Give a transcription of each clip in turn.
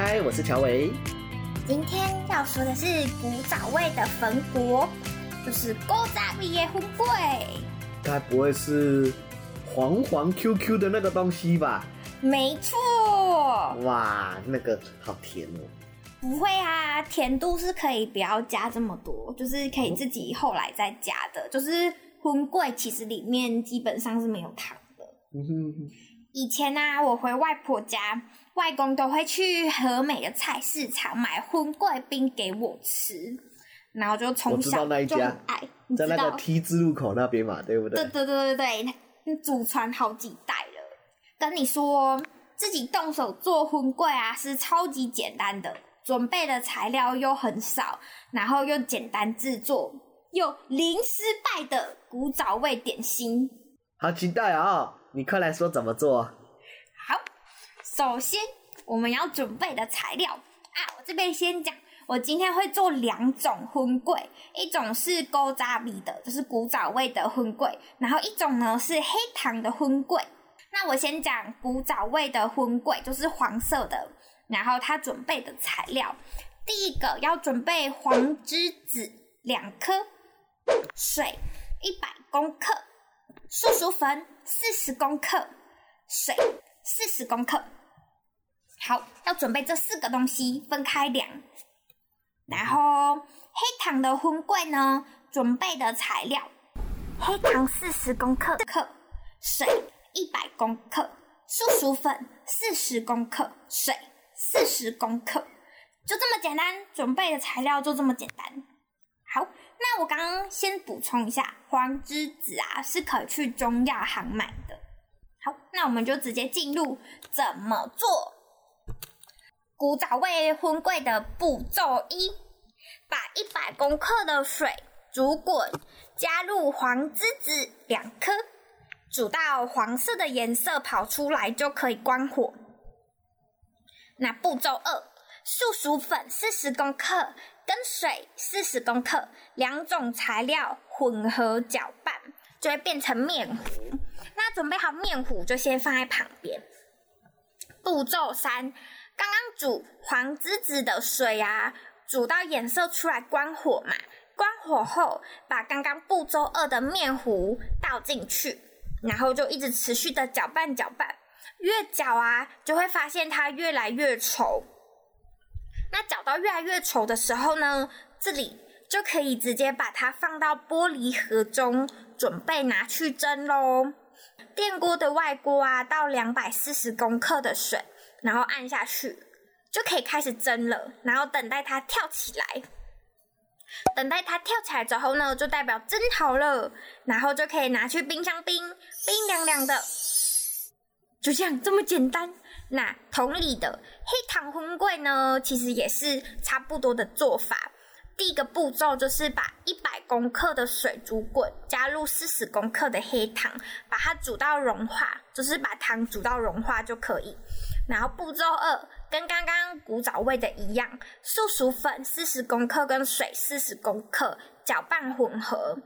嗨，我是乔维。今天要说的是古早味的粉果，就是古早味的粉粿。该不会是黄黄 Q Q 的那个东西吧？没错。哇，那个好甜哦。不会啊，甜度是可以不要加这么多，就是可以自己后来再加的。哦、就是荤桂其实里面基本上是没有糖的。嗯哼哼。以前啊，我回外婆家。外公都会去和美的菜市场买粉粿冰给我吃，然后就从小就很爱。在那个 T 字路口那边嘛，对不对？对对对对对，祖传好几代了。跟你说，自己动手做粉粿啊，是超级简单的，准备的材料又很少，然后又简单制作，又零失败的古早味点心。好期待啊、哦！你快来说怎么做。好首先，我们要准备的材料啊，我这边先讲，我今天会做两种荤桂，一种是古早味的，就是古早味的荤桂，然后一种呢是黑糖的荤桂。那我先讲古早味的荤桂，就是黄色的，然后它准备的材料，第一个要准备黄栀子两颗，水一百公克，树薯粉四十公克，水四十公克。好，要准备这四个东西分开量。然后黑糖的粉粿呢，准备的材料：黑糖四十公克，克水一百公克，树薯粉四十公克，水四十公克，就这么简单。准备的材料就这么简单。我刚刚先补充一下，黄栀子啊是可去中药行买的。好，那我们就直接进入怎么做。古早味荤桂的步骤一：把一百公克的水煮滚，加入黄栀子两颗，煮到黄色的颜色跑出来就可以关火。那步骤二：素薯粉四十公克跟水四十公克两种材料混合搅拌，就会变成面糊。那准备好面糊就先放在旁边。步骤三。刚刚煮黄栀子的水啊，煮到颜色出来，关火嘛。关火后，把刚刚步骤二的面糊倒进去，然后就一直持续的搅拌搅拌。越搅啊，就会发现它越来越稠。到越来越稠的时候呢，这里就可以直接把它放到玻璃盒中，准备拿去蒸喽。电锅的外锅啊，倒两百四十公克的水。然后按下去，就可以开始蒸了。然后等待它跳起来，等待它跳起来之后呢，就代表蒸好了。然后就可以拿去冰箱冰，冰凉凉的。就这样，这么简单。那同理的黑糖粉粿呢，其实也是差不多的做法。第一个步骤就是把一百公克的水煮滚，加入四十公克的黑糖，把它煮到融化，就是把糖煮到融化就可以。然后步骤二跟刚刚古早味的一样，树薯粉四十公克跟水四十公克搅拌混合，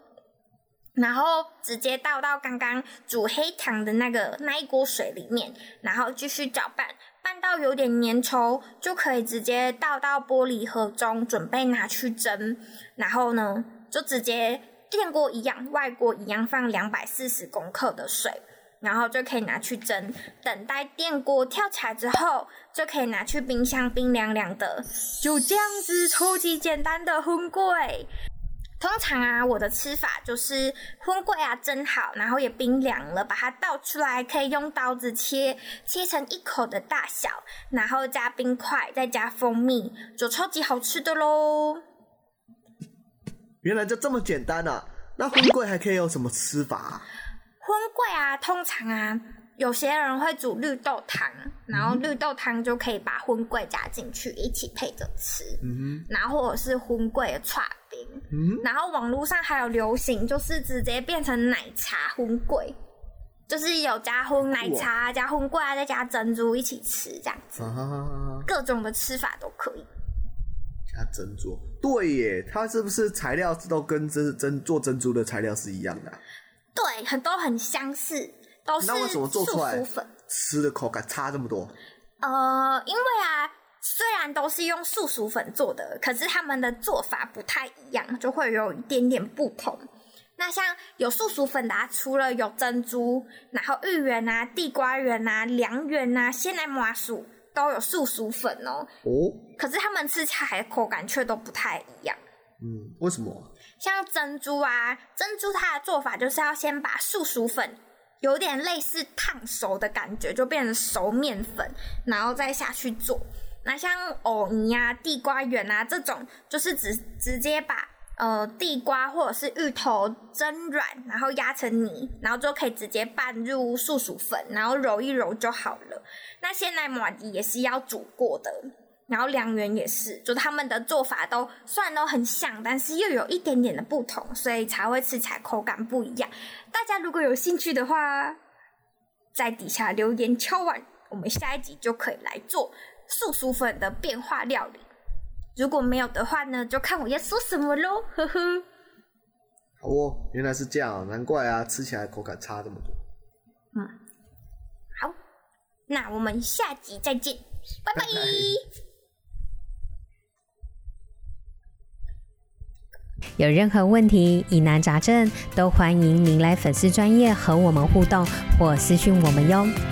然后直接倒到刚刚煮黑糖的那个那一锅水里面，然后继续搅拌。拌到有点粘稠，就可以直接倒到玻璃盒中，准备拿去蒸。然后呢，就直接电锅一样，外锅一样，放两百四十公克的水，然后就可以拿去蒸。等待电锅跳起来之后，就可以拿去冰箱冰凉凉的。就这样子，超级简单的粉粿。通常啊，我的吃法就是荤桂啊蒸好，然后也冰凉了，把它倒出来，可以用刀子切，切成一口的大小，然后加冰块，再加蜂蜜，就超级好吃的喽。原来就这么简单啊！那荤桂还可以有什么吃法啊？粉粿啊，通常啊。有些人会煮绿豆汤，然后绿豆汤就可以把荤桂加进去一起配着吃，嗯哼，然后或者是荤桂的剉冰，嗯，然后网络上还有流行，就是直接变成奶茶荤桂，就是有加荤奶茶、加荤桂啊，再加珍珠一起吃这样子，各种的吃法都可以。加珍珠，对耶，它是不是材料都跟珍珍做珍珠的材料是一样的啊？对，很多很相似，都是那为什么做出来。吃的口感差这么多？呃，因为啊，虽然都是用素薯粉做的，可是他们的做法不太一样，就会有一点点不同。那像有素薯粉的啊，除了有珍珠，然后芋圆啊、地瓜圆啊、凉圆啊、鲜奶麻薯都有素薯粉哦。哦。可是他们吃起来的口感却都不太一样。嗯，为什么？像珍珠啊，珍珠它的做法就是要先把素薯粉有点类似烫熟的感觉，就变成熟面粉，然后再下去做。那像藕泥啊、地瓜圆啊这种，就是直直接把呃地瓜或者是芋头蒸软，然后压成泥，然后就可以直接拌入素薯粉，然后揉一揉就好了。那鲜奶麻糬也是要煮过的。然后凉圆也是，就他们的做法都虽然都很像，但是又有一点点的不同，所以才会吃起来口感不一样。大家如果有兴趣的话，在底下留言敲碗，我们下一集就可以来做素薯粉的变化料理。如果没有的话呢，就看我要说什么喽，呵呵。好哦，原来是这样，难怪啊，吃起来口感差这么多。嗯，好，那我们下集再见，拜拜。拜拜。有任何问题、疑难杂症，都欢迎您来粉丝专业和我们互动或私讯我们哟。